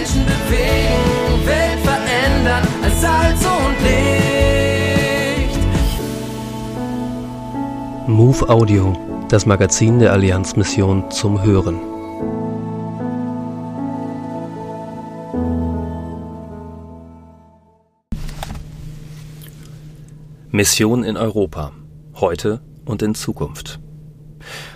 Menschen bewegen, Welt verändern als Salz und Licht. Move Audio, das Magazin der Allianzmission zum Hören. Mission in Europa. Heute und in Zukunft.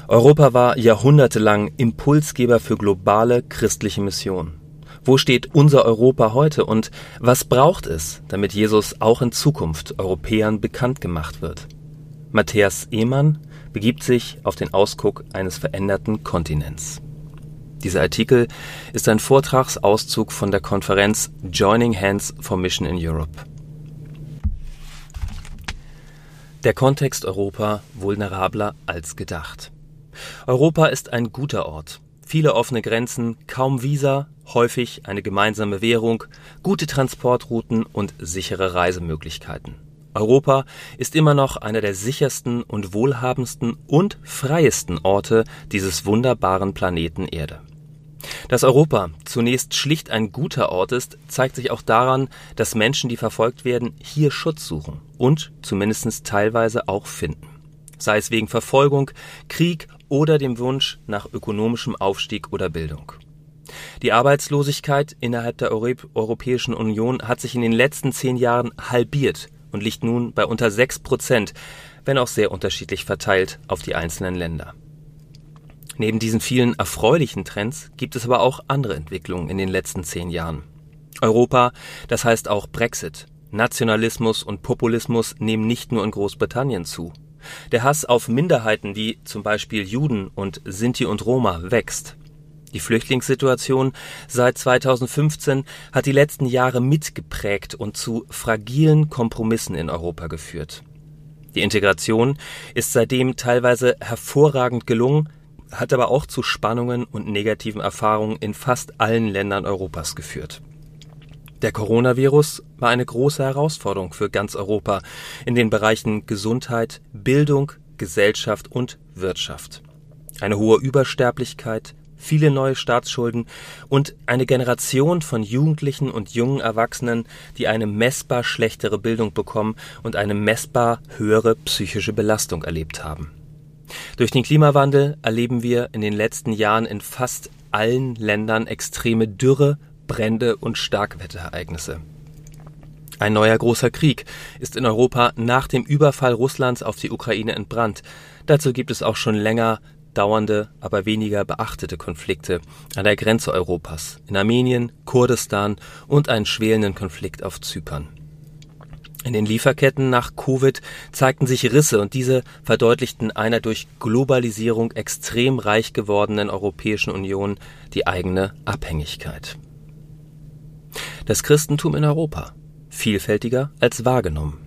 Europa war jahrhundertelang Impulsgeber für globale christliche Mission. Wo steht unser Europa heute und was braucht es, damit Jesus auch in Zukunft Europäern bekannt gemacht wird? Matthias Ehmann begibt sich auf den Ausguck eines veränderten Kontinents. Dieser Artikel ist ein Vortragsauszug von der Konferenz Joining Hands for Mission in Europe. Der Kontext Europa vulnerabler als gedacht. Europa ist ein guter Ort. Viele offene Grenzen, kaum Visa, häufig eine gemeinsame Währung, gute Transportrouten und sichere Reisemöglichkeiten. Europa ist immer noch einer der sichersten und wohlhabendsten und freiesten Orte dieses wunderbaren Planeten Erde. Dass Europa zunächst schlicht ein guter Ort ist, zeigt sich auch daran, dass Menschen, die verfolgt werden, hier Schutz suchen und zumindest teilweise auch finden. Sei es wegen Verfolgung, Krieg oder dem Wunsch nach ökonomischem Aufstieg oder Bildung. Die Arbeitslosigkeit innerhalb der Europäischen Union hat sich in den letzten zehn Jahren halbiert und liegt nun bei unter sechs Prozent, wenn auch sehr unterschiedlich verteilt auf die einzelnen Länder. Neben diesen vielen erfreulichen Trends gibt es aber auch andere Entwicklungen in den letzten zehn Jahren. Europa, das heißt auch Brexit, Nationalismus und Populismus nehmen nicht nur in Großbritannien zu. Der Hass auf Minderheiten wie zum Beispiel Juden und Sinti und Roma wächst. Die Flüchtlingssituation seit 2015 hat die letzten Jahre mitgeprägt und zu fragilen Kompromissen in Europa geführt. Die Integration ist seitdem teilweise hervorragend gelungen, hat aber auch zu Spannungen und negativen Erfahrungen in fast allen Ländern Europas geführt. Der Coronavirus war eine große Herausforderung für ganz Europa in den Bereichen Gesundheit, Bildung, Gesellschaft und Wirtschaft. Eine hohe Übersterblichkeit, viele neue Staatsschulden und eine Generation von Jugendlichen und jungen Erwachsenen, die eine messbar schlechtere Bildung bekommen und eine messbar höhere psychische Belastung erlebt haben. Durch den Klimawandel erleben wir in den letzten Jahren in fast allen Ländern extreme Dürre, Brände und Starkwetterereignisse. Ein neuer großer Krieg ist in Europa nach dem Überfall Russlands auf die Ukraine entbrannt. Dazu gibt es auch schon länger dauernde, aber weniger beachtete Konflikte an der Grenze Europas, in Armenien, Kurdistan und einen schwelenden Konflikt auf Zypern. In den Lieferketten nach Covid zeigten sich Risse und diese verdeutlichten einer durch Globalisierung extrem reich gewordenen Europäischen Union die eigene Abhängigkeit. Das Christentum in Europa vielfältiger als wahrgenommen.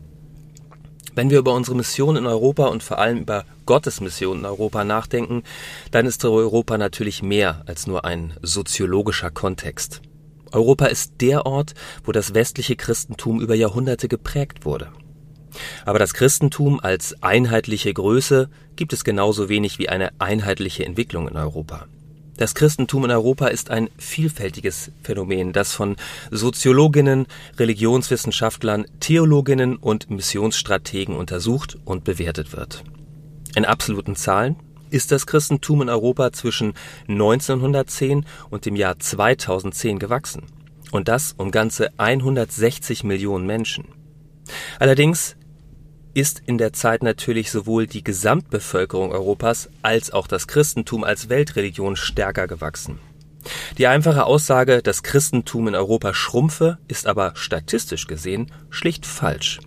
Wenn wir über unsere Mission in Europa und vor allem über Gottes Mission in Europa nachdenken, dann ist Europa natürlich mehr als nur ein soziologischer Kontext. Europa ist der Ort, wo das westliche Christentum über Jahrhunderte geprägt wurde. Aber das Christentum als einheitliche Größe gibt es genauso wenig wie eine einheitliche Entwicklung in Europa. Das Christentum in Europa ist ein vielfältiges Phänomen, das von Soziologinnen, Religionswissenschaftlern, Theologinnen und Missionsstrategen untersucht und bewertet wird. In absoluten Zahlen ist das Christentum in Europa zwischen 1910 und dem Jahr 2010 gewachsen. Und das um ganze 160 Millionen Menschen. Allerdings ist in der Zeit natürlich sowohl die Gesamtbevölkerung Europas als auch das Christentum als Weltreligion stärker gewachsen. Die einfache Aussage, das Christentum in Europa schrumpfe, ist aber statistisch gesehen schlicht falsch.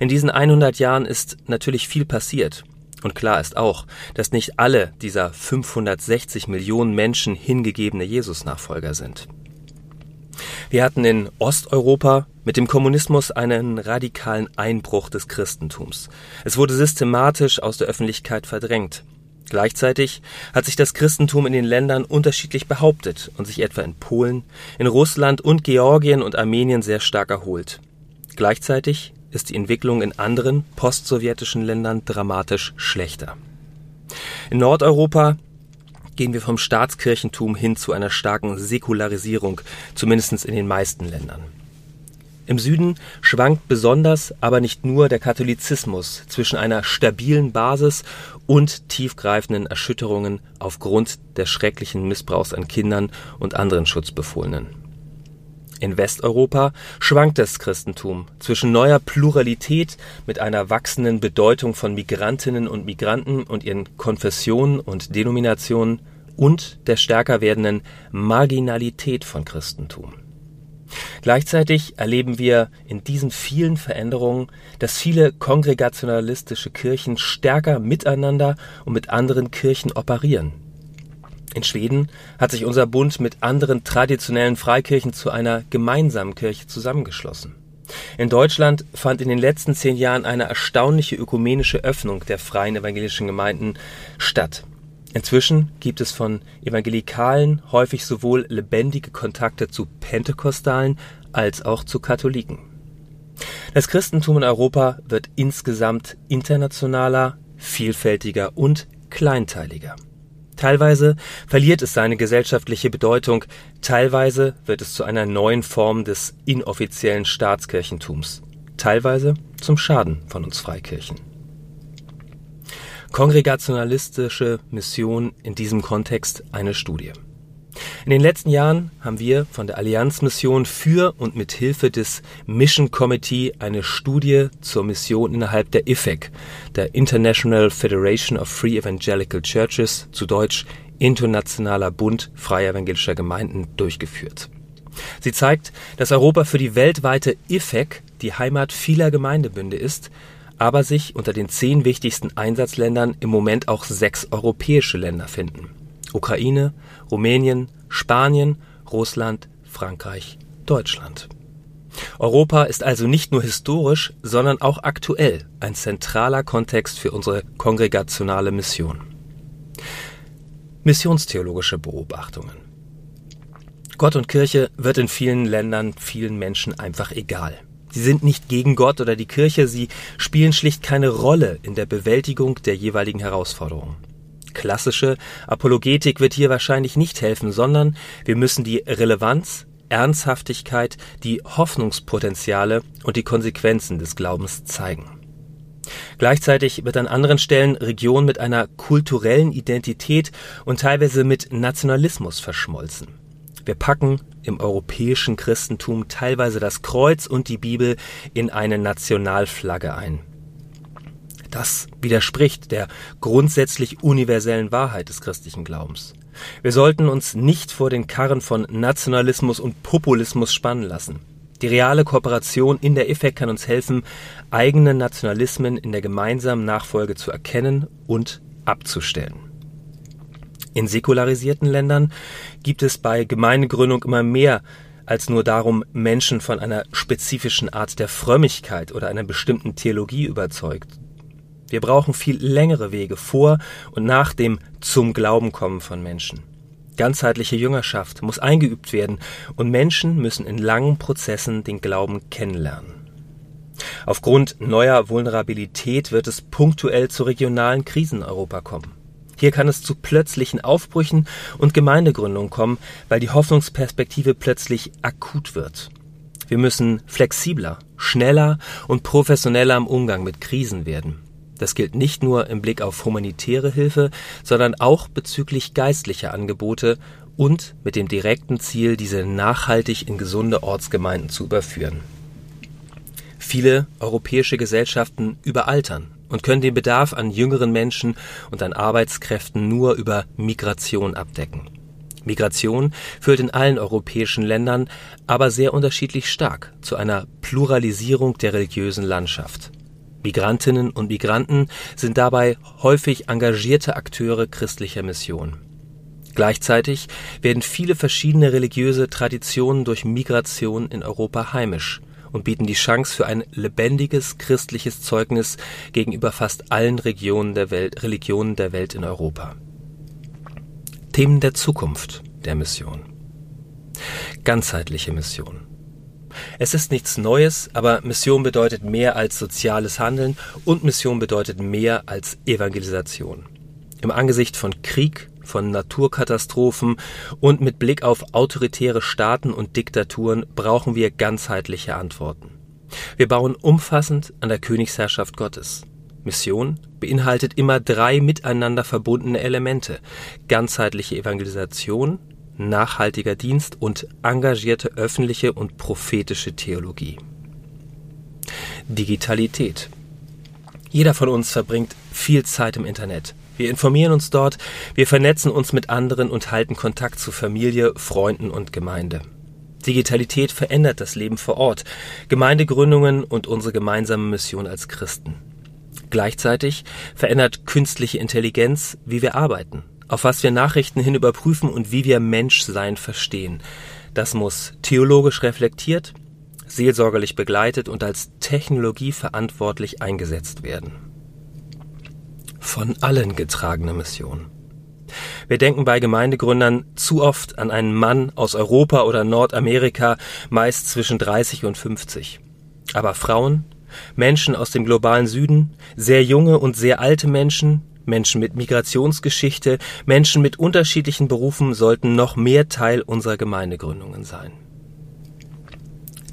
In diesen 100 Jahren ist natürlich viel passiert. Und klar ist auch, dass nicht alle dieser 560 Millionen Menschen hingegebene Jesus-Nachfolger sind. Wir hatten in Osteuropa mit dem Kommunismus einen radikalen Einbruch des Christentums. Es wurde systematisch aus der Öffentlichkeit verdrängt. Gleichzeitig hat sich das Christentum in den Ländern unterschiedlich behauptet und sich etwa in Polen, in Russland und Georgien und Armenien sehr stark erholt. Gleichzeitig ist die Entwicklung in anderen postsowjetischen Ländern dramatisch schlechter. In Nordeuropa gehen wir vom Staatskirchentum hin zu einer starken Säkularisierung, zumindest in den meisten Ländern. Im Süden schwankt besonders, aber nicht nur der Katholizismus zwischen einer stabilen Basis und tiefgreifenden Erschütterungen aufgrund des schrecklichen Missbrauchs an Kindern und anderen Schutzbefohlenen. In Westeuropa schwankt das Christentum zwischen neuer Pluralität mit einer wachsenden Bedeutung von Migrantinnen und Migranten und ihren Konfessionen und Denominationen und der stärker werdenden Marginalität von Christentum. Gleichzeitig erleben wir in diesen vielen Veränderungen, dass viele kongregationalistische Kirchen stärker miteinander und mit anderen Kirchen operieren. In Schweden hat sich unser Bund mit anderen traditionellen Freikirchen zu einer gemeinsamen Kirche zusammengeschlossen. In Deutschland fand in den letzten zehn Jahren eine erstaunliche ökumenische Öffnung der freien evangelischen Gemeinden statt. Inzwischen gibt es von Evangelikalen häufig sowohl lebendige Kontakte zu Pentekostalen als auch zu Katholiken. Das Christentum in Europa wird insgesamt internationaler, vielfältiger und kleinteiliger. Teilweise verliert es seine gesellschaftliche Bedeutung, teilweise wird es zu einer neuen Form des inoffiziellen Staatskirchentums, teilweise zum Schaden von uns Freikirchen. Kongregationalistische Mission in diesem Kontext eine Studie. In den letzten Jahren haben wir von der Allianzmission für und mit Hilfe des Mission Committee eine Studie zur Mission innerhalb der IFEC, der International Federation of Free Evangelical Churches, zu Deutsch Internationaler Bund freier evangelischer Gemeinden, durchgeführt. Sie zeigt, dass Europa für die weltweite IFEC die Heimat vieler Gemeindebünde ist, aber sich unter den zehn wichtigsten Einsatzländern im Moment auch sechs europäische Länder finden. Ukraine, Rumänien, Spanien, Russland, Frankreich, Deutschland. Europa ist also nicht nur historisch, sondern auch aktuell ein zentraler Kontext für unsere kongregationale Mission. Missionstheologische Beobachtungen Gott und Kirche wird in vielen Ländern vielen Menschen einfach egal. Sie sind nicht gegen Gott oder die Kirche, sie spielen schlicht keine Rolle in der Bewältigung der jeweiligen Herausforderungen. Klassische Apologetik wird hier wahrscheinlich nicht helfen, sondern wir müssen die Relevanz, Ernsthaftigkeit, die Hoffnungspotenziale und die Konsequenzen des Glaubens zeigen. Gleichzeitig wird an anderen Stellen Region mit einer kulturellen Identität und teilweise mit Nationalismus verschmolzen. Wir packen im europäischen Christentum teilweise das Kreuz und die Bibel in eine Nationalflagge ein. Das widerspricht der grundsätzlich universellen Wahrheit des christlichen Glaubens. Wir sollten uns nicht vor den Karren von Nationalismus und Populismus spannen lassen. Die reale Kooperation in der IFEC kann uns helfen, eigene Nationalismen in der gemeinsamen Nachfolge zu erkennen und abzustellen. In säkularisierten Ländern gibt es bei Gemeindegründung immer mehr als nur darum, Menschen von einer spezifischen Art der Frömmigkeit oder einer bestimmten Theologie überzeugt. Wir brauchen viel längere Wege vor und nach dem zum Glauben kommen von Menschen. Ganzheitliche Jüngerschaft muss eingeübt werden und Menschen müssen in langen Prozessen den Glauben kennenlernen. Aufgrund neuer Vulnerabilität wird es punktuell zu regionalen Krisen in Europa kommen. Hier kann es zu plötzlichen Aufbrüchen und Gemeindegründungen kommen, weil die Hoffnungsperspektive plötzlich akut wird. Wir müssen flexibler, schneller und professioneller im Umgang mit Krisen werden. Das gilt nicht nur im Blick auf humanitäre Hilfe, sondern auch bezüglich geistlicher Angebote und mit dem direkten Ziel, diese nachhaltig in gesunde Ortsgemeinden zu überführen. Viele europäische Gesellschaften überaltern und können den Bedarf an jüngeren Menschen und an Arbeitskräften nur über Migration abdecken. Migration führt in allen europäischen Ländern aber sehr unterschiedlich stark zu einer Pluralisierung der religiösen Landschaft. Migrantinnen und Migranten sind dabei häufig engagierte Akteure christlicher Mission. Gleichzeitig werden viele verschiedene religiöse Traditionen durch Migration in Europa heimisch und bieten die Chance für ein lebendiges christliches Zeugnis gegenüber fast allen Regionen der Welt, Religionen der Welt in Europa. Themen der Zukunft der Mission. Ganzheitliche Mission. Es ist nichts Neues, aber Mission bedeutet mehr als soziales Handeln und Mission bedeutet mehr als Evangelisation. Im Angesicht von Krieg, von Naturkatastrophen und mit Blick auf autoritäre Staaten und Diktaturen brauchen wir ganzheitliche Antworten. Wir bauen umfassend an der Königsherrschaft Gottes. Mission beinhaltet immer drei miteinander verbundene Elemente ganzheitliche Evangelisation, nachhaltiger Dienst und engagierte öffentliche und prophetische Theologie. Digitalität. Jeder von uns verbringt viel Zeit im Internet. Wir informieren uns dort, wir vernetzen uns mit anderen und halten Kontakt zu Familie, Freunden und Gemeinde. Digitalität verändert das Leben vor Ort, Gemeindegründungen und unsere gemeinsame Mission als Christen. Gleichzeitig verändert künstliche Intelligenz, wie wir arbeiten, auf was wir Nachrichten hin überprüfen und wie wir Menschsein verstehen. Das muss theologisch reflektiert, seelsorgerlich begleitet und als Technologie verantwortlich eingesetzt werden. Von allen getragene Mission. Wir denken bei Gemeindegründern zu oft an einen Mann aus Europa oder Nordamerika, meist zwischen 30 und 50. Aber Frauen, Menschen aus dem globalen Süden, sehr junge und sehr alte Menschen, Menschen mit Migrationsgeschichte, Menschen mit unterschiedlichen Berufen sollten noch mehr Teil unserer Gemeindegründungen sein.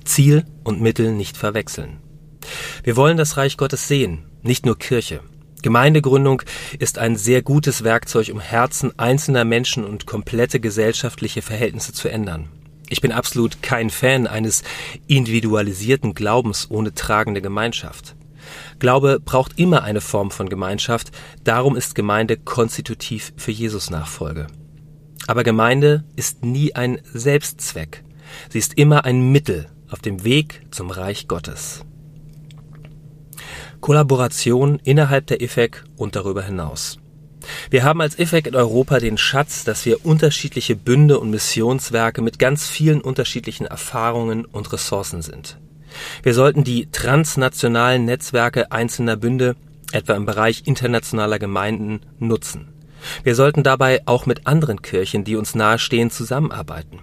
Ziel und Mittel nicht verwechseln. Wir wollen das Reich Gottes sehen, nicht nur Kirche. Gemeindegründung ist ein sehr gutes Werkzeug, um Herzen einzelner Menschen und komplette gesellschaftliche Verhältnisse zu ändern. Ich bin absolut kein Fan eines individualisierten Glaubens ohne tragende Gemeinschaft. Glaube braucht immer eine Form von Gemeinschaft, darum ist Gemeinde konstitutiv für Jesus Nachfolge. Aber Gemeinde ist nie ein Selbstzweck. Sie ist immer ein Mittel auf dem Weg zum Reich Gottes. Kollaboration innerhalb der IFEC und darüber hinaus. Wir haben als IFEC in Europa den Schatz, dass wir unterschiedliche Bünde und Missionswerke mit ganz vielen unterschiedlichen Erfahrungen und Ressourcen sind. Wir sollten die transnationalen Netzwerke einzelner Bünde, etwa im Bereich internationaler Gemeinden, nutzen. Wir sollten dabei auch mit anderen Kirchen, die uns nahestehen, zusammenarbeiten.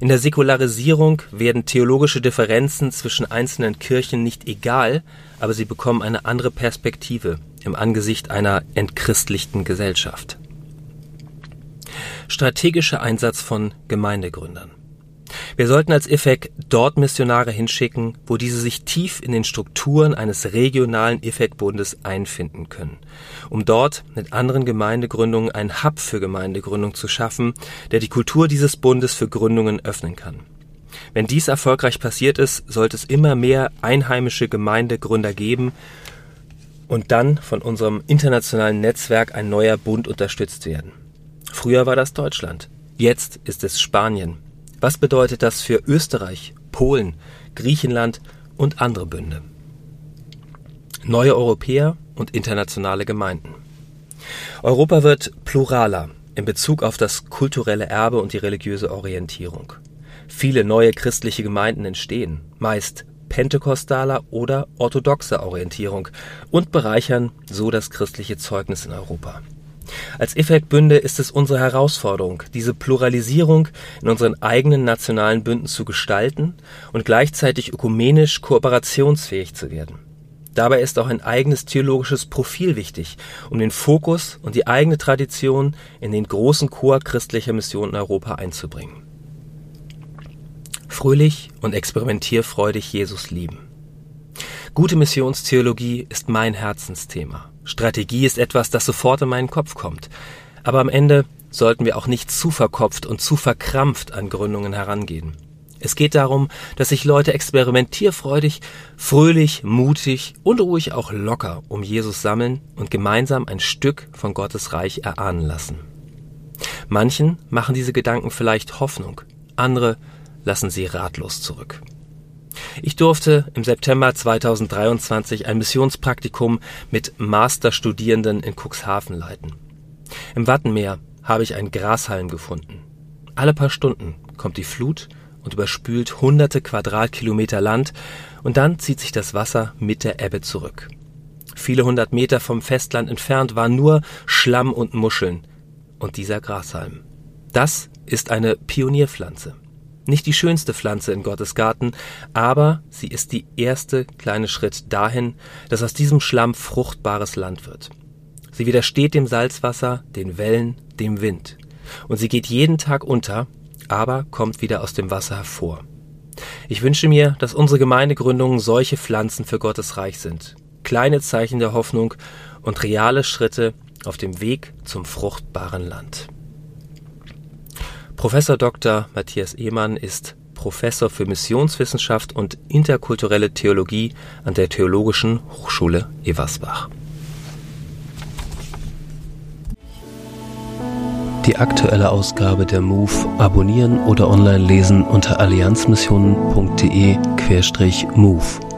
In der Säkularisierung werden theologische Differenzen zwischen einzelnen Kirchen nicht egal, aber sie bekommen eine andere Perspektive im Angesicht einer entchristlichten Gesellschaft. Strategischer Einsatz von Gemeindegründern. Wir sollten als IFEC dort Missionare hinschicken, wo diese sich tief in den Strukturen eines regionalen IFEC-Bundes einfinden können, um dort mit anderen Gemeindegründungen einen Hub für Gemeindegründung zu schaffen, der die Kultur dieses Bundes für Gründungen öffnen kann. Wenn dies erfolgreich passiert ist, sollte es immer mehr einheimische Gemeindegründer geben und dann von unserem internationalen Netzwerk ein neuer Bund unterstützt werden. Früher war das Deutschland, jetzt ist es Spanien. Was bedeutet das für Österreich, Polen, Griechenland und andere Bünde? Neue Europäer und internationale Gemeinden. Europa wird pluraler in Bezug auf das kulturelle Erbe und die religiöse Orientierung. Viele neue christliche Gemeinden entstehen, meist pentekostaler oder orthodoxer Orientierung und bereichern so das christliche Zeugnis in Europa. Als IFEC-Bünde ist es unsere Herausforderung, diese Pluralisierung in unseren eigenen nationalen Bünden zu gestalten und gleichzeitig ökumenisch kooperationsfähig zu werden. Dabei ist auch ein eigenes theologisches Profil wichtig, um den Fokus und die eigene Tradition in den großen Chor christlicher Mission in Europa einzubringen. Fröhlich und experimentierfreudig Jesus lieben. Gute Missionstheologie ist mein Herzensthema. Strategie ist etwas, das sofort in meinen Kopf kommt. Aber am Ende sollten wir auch nicht zu verkopft und zu verkrampft an Gründungen herangehen. Es geht darum, dass sich Leute experimentierfreudig, fröhlich, mutig und ruhig auch locker um Jesus sammeln und gemeinsam ein Stück von Gottes Reich erahnen lassen. Manchen machen diese Gedanken vielleicht Hoffnung, andere lassen sie ratlos zurück. Ich durfte im September 2023 ein Missionspraktikum mit Masterstudierenden in Cuxhaven leiten. Im Wattenmeer habe ich einen Grashalm gefunden. Alle paar Stunden kommt die Flut und überspült hunderte Quadratkilometer Land und dann zieht sich das Wasser mit der Ebbe zurück. Viele hundert Meter vom Festland entfernt war nur Schlamm und Muscheln und dieser Grashalm. Das ist eine Pionierpflanze. Nicht die schönste Pflanze in Gottes Garten, aber sie ist die erste kleine Schritt dahin, dass aus diesem Schlamm fruchtbares Land wird. Sie widersteht dem Salzwasser, den Wellen, dem Wind. Und sie geht jeden Tag unter, aber kommt wieder aus dem Wasser hervor. Ich wünsche mir, dass unsere Gemeindegründungen solche Pflanzen für Gottes Reich sind. Kleine Zeichen der Hoffnung und reale Schritte auf dem Weg zum fruchtbaren Land. Professor Dr. Matthias Ehmann ist Professor für Missionswissenschaft und interkulturelle Theologie an der Theologischen Hochschule Eversbach. Die aktuelle Ausgabe der MOVE abonnieren oder online lesen unter allianzmissionen.de-MOVE.